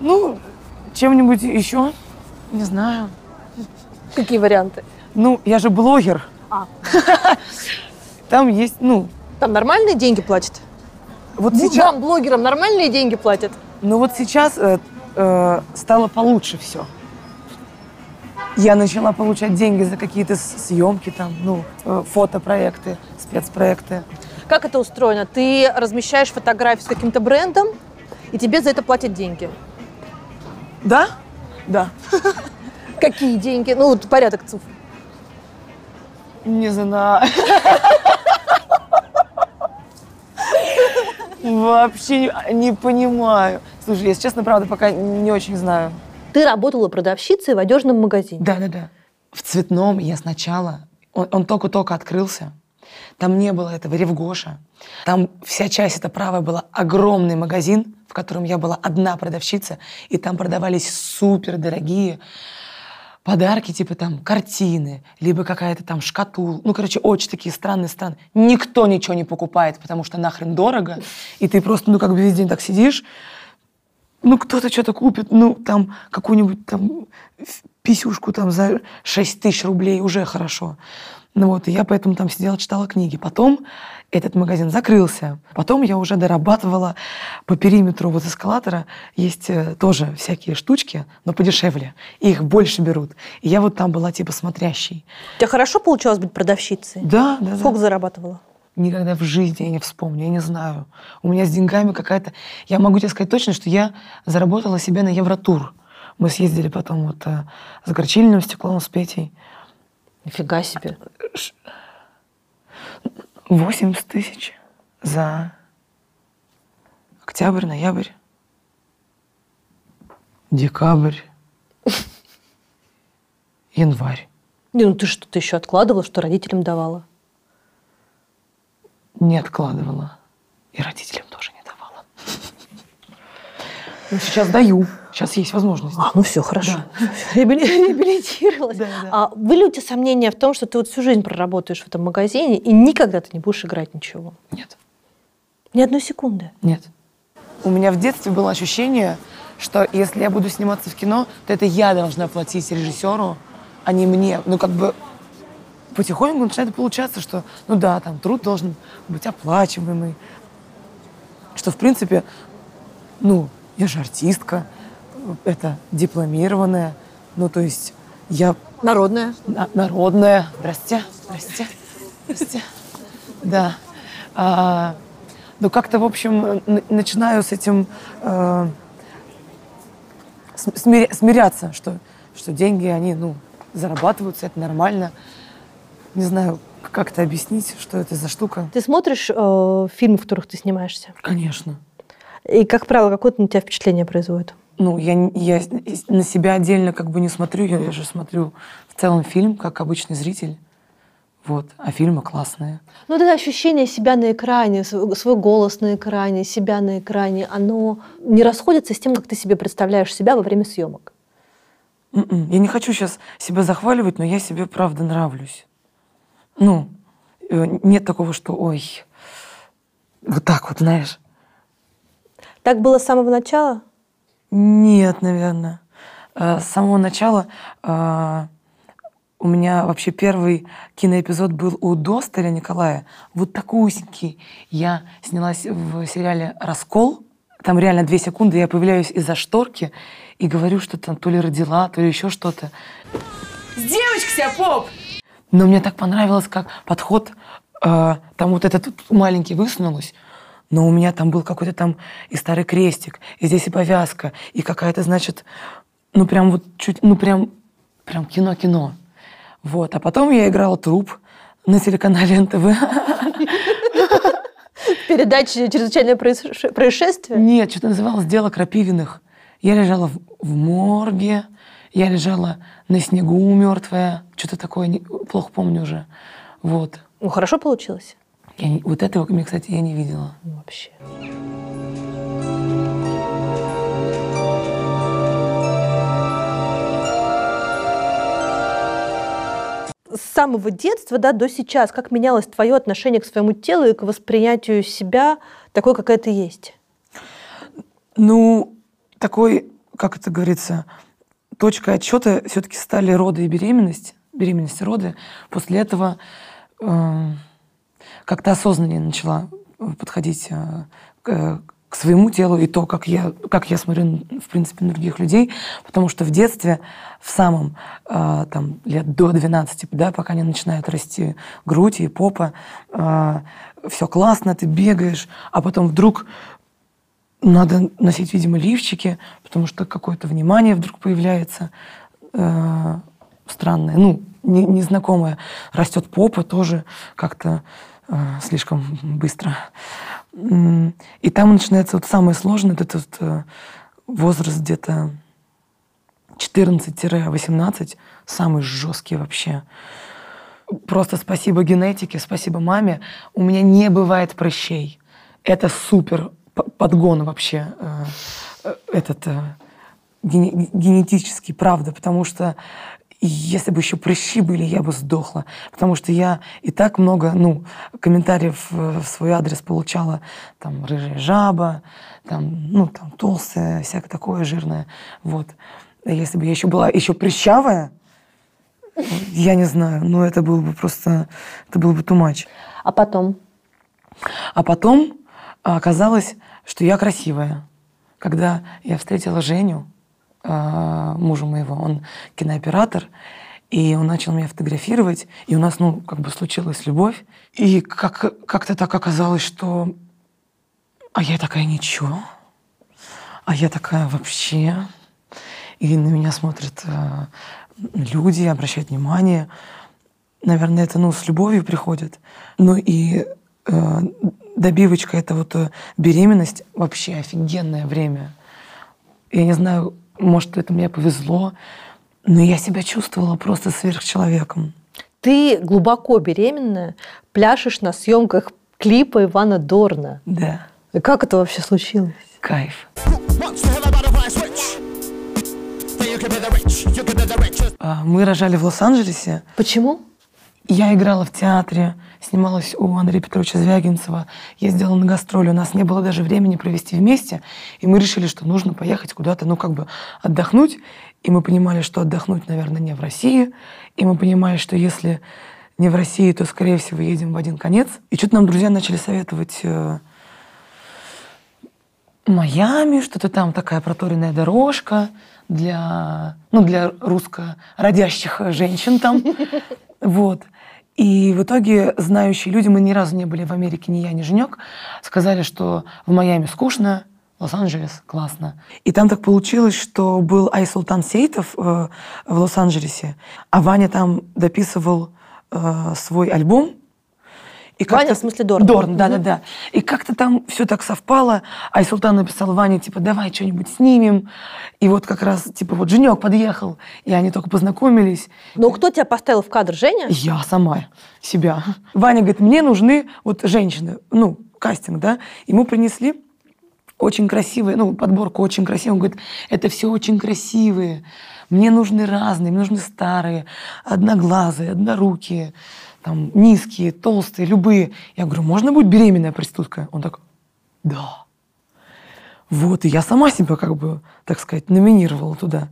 Ну, чем-нибудь еще? Не знаю. Какие варианты? Ну, я же блогер. А. Там есть, ну, Там нормальные деньги платят? вот сейчас... Вам, блогерам, нормальные деньги платят? Ну вот сейчас э, э, стало получше все. Я начала получать деньги за какие-то съемки, там, ну, э, фотопроекты, спецпроекты. Как это устроено? Ты размещаешь фотографии с каким-то брендом, и тебе за это платят деньги. Да? Да. Какие деньги? Ну, вот порядок цифр. Не знаю. вообще не понимаю. Слушай, если честно, правда, пока не очень знаю. Ты работала продавщицей в одежном магазине. Да, да, да. В цветном я сначала, он, он только-только открылся. Там не было этого ревгоша. Там вся часть, это правая, была огромный магазин, в котором я была одна продавщица, и там продавались супер дорогие подарки, типа там картины, либо какая-то там шкатул. Ну, короче, очень такие странные страны. Никто ничего не покупает, потому что нахрен дорого, и ты просто, ну, как бы весь день так сидишь, ну, кто-то что-то купит, ну, там, какую-нибудь там писюшку там за 6 тысяч рублей уже хорошо. Ну вот, и я поэтому там сидела, читала книги. Потом этот магазин закрылся. Потом я уже дорабатывала по периметру вот эскалатора. Есть э, тоже всякие штучки, но подешевле. И их больше берут. И я вот там была типа смотрящей. У тебя хорошо получалось быть продавщицей? Да, да, Сколько да. зарабатывала? Никогда в жизни я не вспомню, я не знаю. У меня с деньгами какая-то... Я могу тебе сказать точно, что я заработала себе на Евротур. Мы съездили потом вот э, с Горчильным стеклом, с Петей. Нифига себе. 80 тысяч за октябрь, ноябрь, декабрь, январь. Не, ну ты что-то еще откладывала, что родителям давала? Не откладывала. И родителям тоже не давала. Ну, сейчас даю. Сейчас есть возможность. А, ну все, хорошо. Реабили- Реабилитировалась. А были у тебя сомнения в том, что ты вот всю жизнь проработаешь в этом магазине и никогда ты не будешь играть ничего? Нет. Ни одной секунды? Нет. У меня в детстве было ощущение, что если я буду сниматься в кино, то это я должна платить режиссеру, а не мне. Ну, как бы потихоньку начинает получаться, что, ну да, там труд должен быть оплачиваемый. Что, в принципе, ну, я же артистка, это дипломированная, ну, то есть я... Народная. На- народная. Здрасте, здрасте, здрасте. Да. А, ну, как-то, в общем, начинаю с этим э, смиря- смиряться, что, что деньги, они, ну, зарабатываются, это нормально. Не знаю, как это объяснить, что это за штука. Ты смотришь э, фильмы, в которых ты снимаешься? Конечно. И, как правило, какое-то на тебя впечатление производит? Ну, я, я на себя отдельно как бы не смотрю, я, я же смотрю в целом фильм, как обычный зритель. Вот. А фильмы классные. Ну, это ощущение себя на экране, свой, свой голос на экране, себя на экране, оно не расходится с тем, как ты себе представляешь себя во время съемок. М-м. Я не хочу сейчас себя захваливать, но я себе правда нравлюсь. Ну, э, нет такого, что ой, вот так вот, знаешь. Так было с самого начала? Нет, наверное. Э, С самого начала э, у меня вообще первый киноэпизод был у Досталя Николая. Вот такой узенький. Я снялась в сериале «Раскол». Там реально две секунды, я появляюсь из-за шторки и говорю, что там то ли родила, то ли еще что-то. Девочка поп! Но мне так понравилось, как подход, э, там вот этот маленький высунулась, но у меня там был какой-то там и старый крестик, и здесь и повязка, и какая-то, значит, ну прям вот чуть, ну прям, прям кино-кино. Вот, а потом я играла труп на телеканале НТВ. Передача «Чрезвычайное происше- происшествие»? Нет, что-то называлось «Дело Крапивиных». Я лежала в, в морге, я лежала на снегу мертвая, что-то такое, не- плохо помню уже. Вот. Ну, хорошо получилось? Я не- вот этого, мне, кстати, я не видела. Вообще. С самого детства да, до сейчас, как менялось твое отношение к своему телу и к воспринятию себя такой, какая ты есть? Ну, такой, как это говорится, точкой отсчета все-таки стали роды и беременность, беременность роды. После этого эм, как-то осознаннее начала э, подходить э, к, к своему телу и то, как я, как я смотрю, в принципе, на других людей. Потому что в детстве, в самом, э, там, лет до 12, да, пока не начинает расти грудь и попа, все классно, ты бегаешь, а потом вдруг надо носить, видимо, лифчики, потому что какое-то внимание вдруг появляется э, странное, ну, не- незнакомое. Растет попа тоже как-то. э, слишком быстро. И там начинается вот самое сложное, это вот э, возраст где-то 14-18, самый жесткий вообще. Просто спасибо генетике, спасибо маме. У меня не бывает прыщей. Это супер подгон вообще. э, э, Этот э, гене- генетический, правда, потому что если бы еще прыщи были, я бы сдохла. Потому что я и так много ну, комментариев э, в свой адрес получала. Там рыжая жаба, там, ну, там толстая, всякое такое жирное. Вот. А Если бы я еще была еще прыщавая, я не знаю, но это было бы просто, это было бы much. А потом? А потом а, оказалось, что я красивая. Когда я встретила Женю, мужа моего, он кинооператор, и он начал меня фотографировать, и у нас, ну, как бы случилась любовь. И как, как-то так оказалось, что... А я такая ничего. А я такая вообще. И на меня смотрят э, люди, обращают внимание. Наверное, это, ну, с любовью приходит. Ну и э, добивочка — это вот э, беременность. Вообще офигенное время. Я не знаю, может, это мне повезло, но я себя чувствовала просто сверхчеловеком. Ты глубоко беременная, пляшешь на съемках клипа Ивана Дорна. Да. И как это вообще случилось? Кайф. А, Мы рожали в Лос-Анджелесе. Почему? Я играла в театре, снималась у Андрея Петровича Звягинцева, ездила на гастроли, у нас не было даже времени провести вместе, и мы решили, что нужно поехать куда-то, ну, как бы отдохнуть, и мы понимали, что отдохнуть, наверное, не в России, и мы понимали, что если не в России, то, скорее всего, едем в один конец. И что-то нам друзья начали советовать э, Майами, что-то там такая проторенная дорожка для, ну, для русско-родящих женщин там. Вот. И в итоге знающие люди, мы ни разу не были в Америке, ни я, ни Женек, сказали, что в Майами скучно, Лос-Анджелес классно. И там так получилось, что был Айсултан Сейтов э, в Лос-Анджелесе, а Ваня там дописывал э, свой альбом. И Ваня, в смысле Дорн? Дорн, да, да, Мгм. да. И как-то там все так совпало. Айсултан написал Ване, типа, давай что-нибудь снимем. И вот как раз, типа, вот Женек подъехал, и они только познакомились. Ну, кто тебя поставил в кадр, Женя? Я сама себя. Ваня говорит, мне нужны вот женщины, ну, кастинг, да. Ему принесли очень красивые, ну, подборку очень красивую. Он говорит, это все очень красивые. Мне нужны разные, мне нужны старые, одноглазые, однорукие, там, низкие, толстые, любые. Я говорю, можно будет беременная проститутка? Он так, да. Вот, и я сама себя, как бы, так сказать, номинировала туда.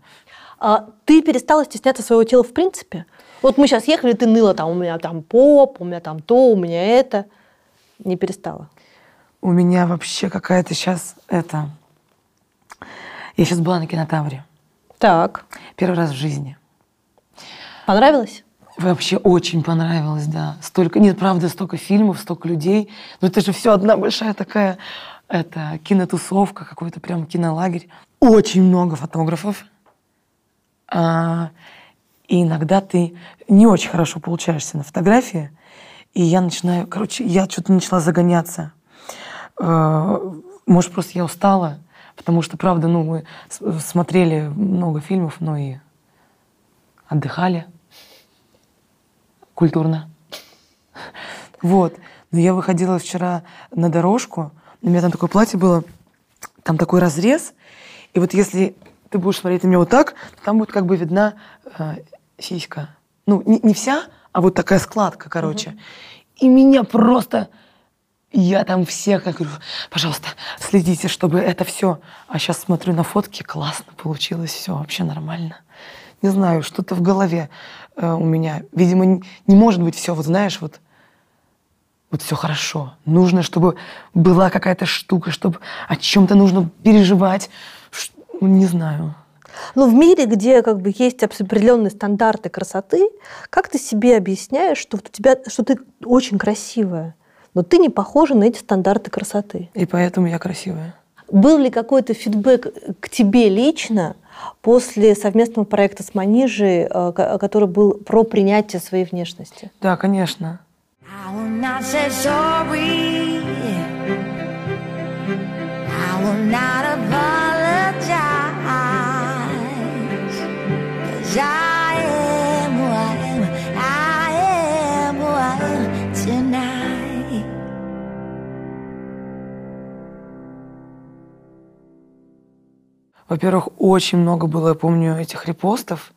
А ты перестала стесняться своего тела в принципе? Вот мы сейчас ехали, ты ныла, там, у меня там поп, у меня там то, у меня это. Не перестала. У меня вообще какая-то сейчас это... Я сейчас была на кинотавре. Так. Первый раз в жизни. Понравилось? Вообще очень понравилось, да. Столько, нет, правда, столько фильмов, столько людей. Но это же все одна большая такая это, кинотусовка, какой-то прям кинолагерь. Очень много фотографов. А, и иногда ты не очень хорошо получаешься на фотографии. И я начинаю, короче, я что-то начала загоняться. Э, Может, просто я устала, потому что, правда, ну, мы смотрели много фильмов, но и отдыхали культурно. Вот. Но я выходила вчера на дорожку, у меня там такое платье было, там такой разрез, и вот если ты будешь смотреть на меня вот так, то там будет как бы видна э, сиська. Ну, не, не вся, а вот такая складка, короче. И меня просто... Я там всех я говорю, пожалуйста, следите, чтобы это все. А сейчас смотрю на фотки, классно получилось, все вообще нормально. Не знаю, что-то в голове э, у меня. Видимо, не, не может быть все, вот знаешь, вот, вот все хорошо. Нужно, чтобы была какая-то штука, чтобы о чем-то нужно переживать. Ш- ну, Не знаю. Ну, в мире, где как бы есть определенные стандарты красоты, как ты себе объясняешь, что у тебя, что ты очень красивая, но ты не похожа на эти стандарты красоты? И поэтому я красивая. Был ли какой-то фидбэк к тебе лично после совместного проекта с Манижей, э, ко- который был про принятие своей внешности? Да, конечно. I will not Во-первых, очень много было, я помню, этих репостов.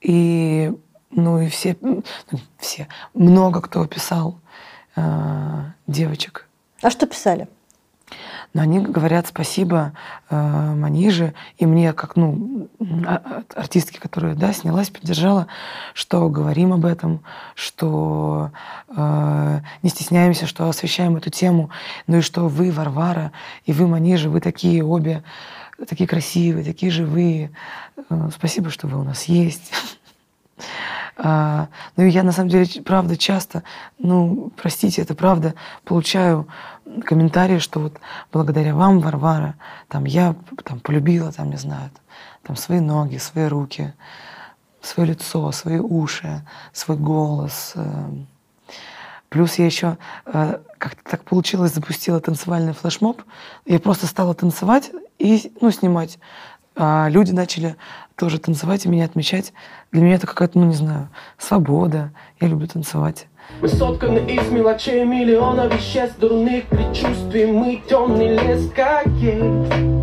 И, ну, и все, ну, все, много кто писал э, девочек. А что писали? Но они говорят спасибо э, Маниже и мне, как ну, а- артистке, которая да, снялась, поддержала, что говорим об этом, что э, не стесняемся, что освещаем эту тему, ну и что вы, Варвара, и вы, Манижа, вы такие обе, такие красивые, такие живые. Э, спасибо, что вы у нас есть. А, ну, я, на самом деле, правда, часто, ну, простите, это правда, получаю комментарии, что вот благодаря вам, Варвара, там, я там, полюбила, там, не знаю, там, свои ноги, свои руки, свое лицо, свои уши, свой голос. э. Плюс я еще э, как-то так получилось, запустила танцевальный флешмоб. Я просто стала танцевать и ну, снимать. А люди начали тоже танцевать и меня отмечать. Для меня это какая-то, ну не знаю, свобода. Я люблю танцевать. Мы сотканы из мелочей миллиона веществ, дурных предчувствий Мы темный лес, как есть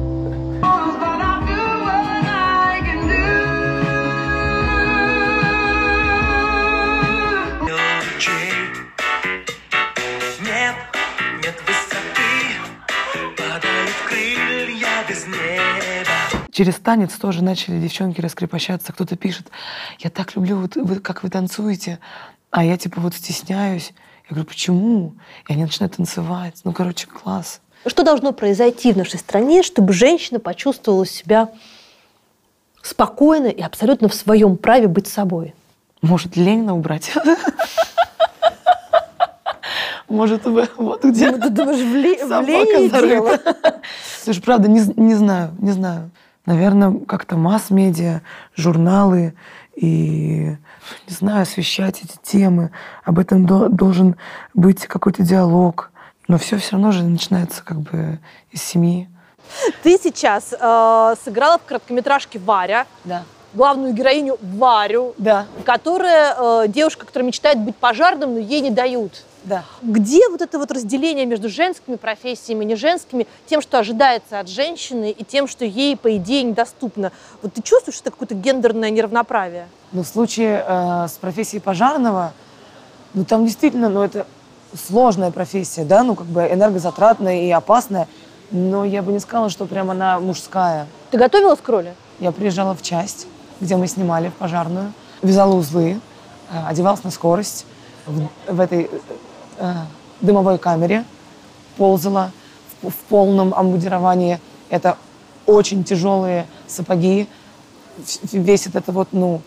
Через танец тоже начали девчонки раскрепощаться. Кто-то пишет, я так люблю, вот вы, как вы танцуете. А я типа вот стесняюсь. Я говорю, почему? И они начинают танцевать. Ну, короче, класс. Что должно произойти в нашей стране, чтобы женщина почувствовала себя спокойно и абсолютно в своем праве быть собой? Может, Ленина убрать? Может, вот где Ну, ты думаешь, в, Ле- в зарыта? дело? Слушай, правда, не знаю, не знаю. Наверное, как-то масс-медиа, журналы и, не знаю, освещать эти темы. Об этом до- должен быть какой-то диалог. Но все все равно же начинается как бы из семьи. Ты сейчас э, сыграла в короткометражке Варя. Да. Главную героиню Варю. Да. Которая э, девушка, которая мечтает быть пожарным, но ей не дают. Да. Где вот это вот разделение между женскими профессиями и не женскими, тем, что ожидается от женщины, и тем, что ей, по идее, недоступно? Вот ты чувствуешь, это какое-то гендерное неравноправие? Но в случае э, с профессией пожарного, ну там действительно, ну это сложная профессия, да, ну как бы энергозатратная и опасная, но я бы не сказала, что прям она мужская. Ты готовилась к роли? Я приезжала в часть, где мы снимали в пожарную, вязала узлы, э, одевалась на скорость в, в этой э, дымовой камере, ползала в, в полном амбудировании. Это очень тяжелые сапоги, в- весь этот вот, ну,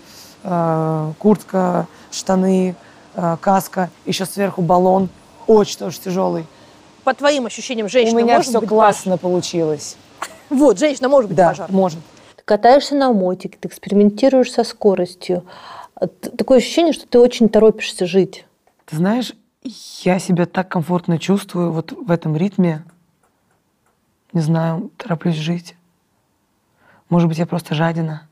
э, куртка, штаны, э, каска, еще сверху баллон, очень тоже тяжелый. По твоим ощущениям, женщина У меня может все быть классно получилось. пож- Вот, женщина может быть Да, пожарной. может. Ты катаешься на мотике, ты экспериментируешь со скоростью. Такое ощущение, что ты очень торопишься жить. Ты знаешь, я себя так комфортно чувствую вот в этом ритме. Не знаю, тороплюсь жить. Может быть, я просто жадина.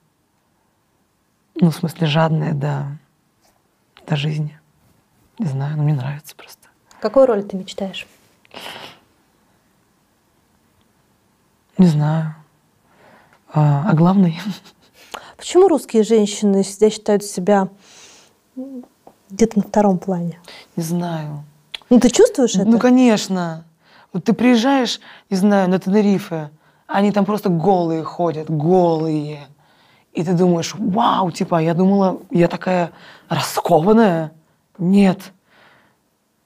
Ну, в смысле, жадная до, до жизни. Не знаю, но мне нравится просто. Какую роль ты мечтаешь? Не знаю. А, а главный? Почему русские женщины всегда считают себя где-то на втором плане? Не знаю. Ну, ты чувствуешь это? Ну, конечно. Вот ты приезжаешь, не знаю, на Тенерифе, они там просто голые ходят, голые. И ты думаешь, вау, типа, я думала, я такая раскованная. Нет.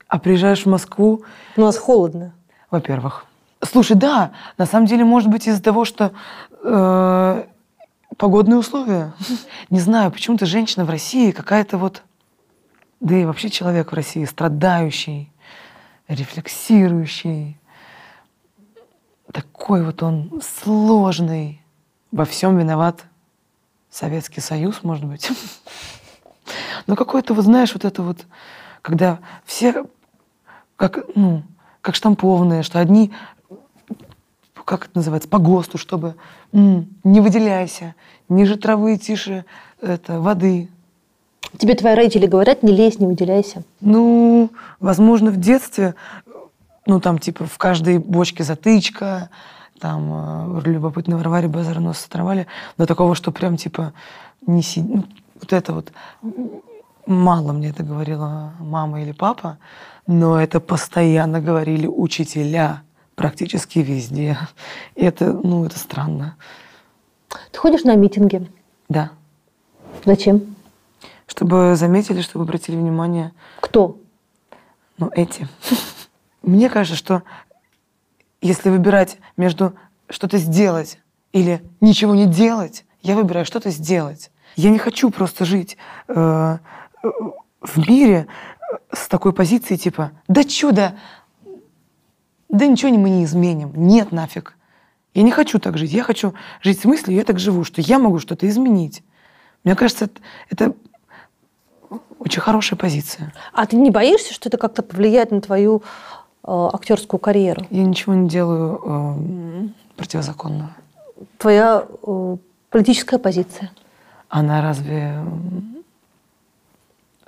А приезжаешь в Москву... У нас холодно. Во-первых. Слушай, да, на самом деле, может быть, из-за того, что э, погодные условия. Не знаю, почему-то женщина в России какая-то вот... Да и вообще человек в России страдающий, рефлексирующий. Такой вот он сложный. Во всем виноват Советский Союз, может быть. Но какой-то, вот знаешь, вот это вот, когда все как, ну, как штампованные, что одни, как это называется, по ГОСТу, чтобы не выделяйся, ниже травы, тише это, воды. Тебе твои родители говорят, не лезь, не выделяйся. Ну, возможно, в детстве, ну, там, типа, в каждой бочке затычка, там, э, любопытный Варваре базар нос оторвали, до такого, что прям, типа, не си... ну, вот это вот, мало мне это говорила мама или папа, но это постоянно говорили учителя практически везде. И это, ну, это странно. Ты ходишь на митинги? Да. Зачем? Чтобы заметили, чтобы обратили внимание. Кто? Ну, эти. Мне кажется, что если выбирать между что-то сделать или ничего не делать, я выбираю что-то сделать. Я не хочу просто жить э, в мире э, с такой позицией типа, да чудо, да ничего мы не изменим, нет нафиг. Я не хочу так жить, я хочу жить с мыслью, я так живу, что я могу что-то изменить. Мне кажется, это очень хорошая позиция. А ты не боишься, что это как-то повлияет на твою э, актерскую карьеру? Я ничего не делаю э, противозаконного. Твоя э, политическая позиция? Она разве...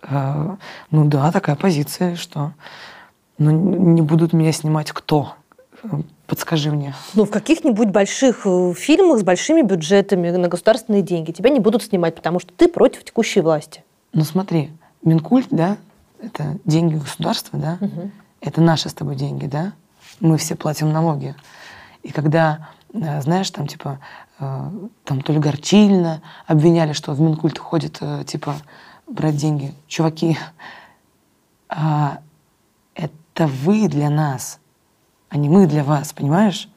э, ну да, такая позиция, что ну, не будут меня снимать кто? Подскажи мне. Ну, в каких-нибудь больших э, фильмах с большими бюджетами на государственные деньги тебя не будут снимать, потому что ты против текущей власти. Ну смотри, Минкульт, да, это деньги государства, да, это наши с тобой деньги, да, мы все платим налоги. И когда, э, знаешь, там типа, э, там то ли Горчильно обвиняли, что в Минкульт ходит, э, типа, брать деньги. Чуваки, а, это вы для нас, а не мы для вас, понимаешь?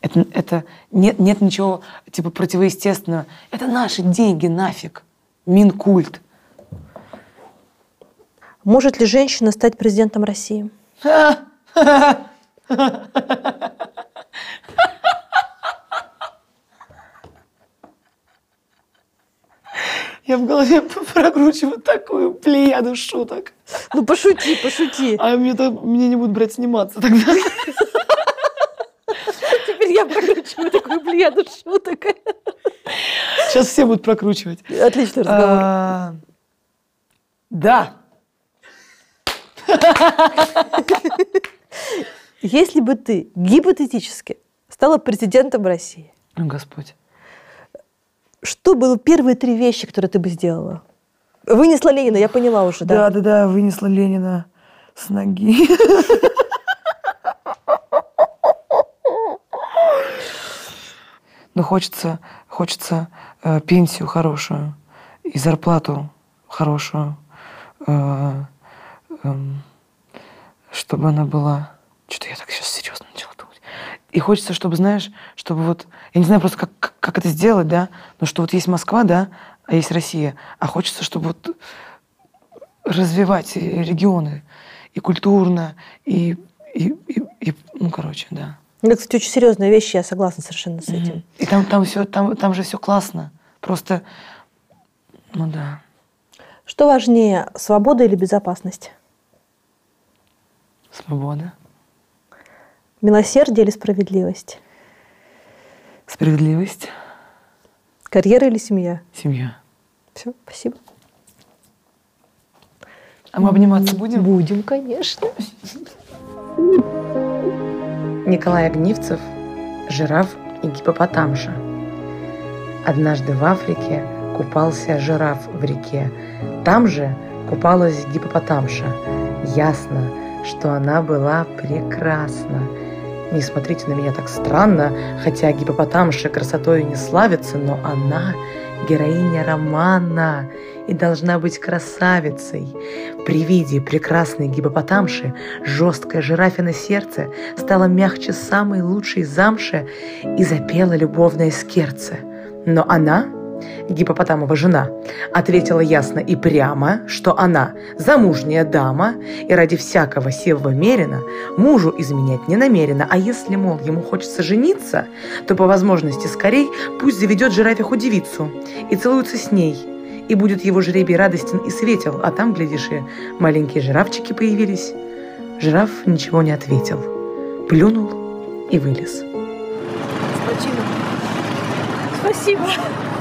Это, это нет, нет ничего типа противоестественного. Это наши деньги нафиг. Минкульт. Может ли женщина стать президентом России? Я в голове прокручиваю такую плеяду шуток. Ну пошути, пошути. А мне, то, мне не будут брать сниматься тогда. Теперь я прокручиваю такую плеяду шуток. Сейчас все будут прокручивать. Отличный разговор. А, Да. Если бы ты гипотетически стала президентом России, О, Господь. что было первые три вещи, которые ты бы сделала? Вынесла Ленина, я поняла уже, да? Да, да, да, вынесла Ленина с ноги. Но хочется, хочется э, пенсию хорошую и зарплату хорошую, э, чтобы она была. Что-то я так сейчас серьезно начала думать. И хочется, чтобы, знаешь, чтобы вот, я не знаю просто, как, как, как это сделать, да, но что вот есть Москва, да, а есть Россия, а хочется, чтобы вот развивать регионы и культурно, и, и, и, и, ну, короче, да. Это, кстати, очень серьезная вещь, я согласна совершенно с этим. И там, там, все, там, там же все классно. Просто, ну да. Что важнее, свобода или безопасность? Свобода. Милосердие или справедливость? Справедливость. Карьера или семья? Семья. Все, спасибо. А мы обниматься будем? Будем, конечно. Николай Огнивцев «Жираф и гипопотамша». Однажды в Африке купался жираф в реке. Там же купалась гипопотамша. Ясно, что она была прекрасна. Не смотрите на меня так странно, хотя гипопотамша красотой не славится, но она героиня романа и должна быть красавицей. При виде прекрасной гипопотамши жесткое жирафино сердце стало мягче самой лучшей замши и запела любовное скерце. Но она, гипопотамова жена, ответила ясно и прямо, что она замужняя дама и ради всякого севого мерина мужу изменять не намерена, а если, мол, ему хочется жениться, то по возможности скорей пусть заведет жирафиху девицу и целуется с ней, и будет его жребий радостен и светел, а там, глядишь, и маленькие жирафчики появились. Жираф ничего не ответил. Плюнул и вылез. Спасибо. Спасибо.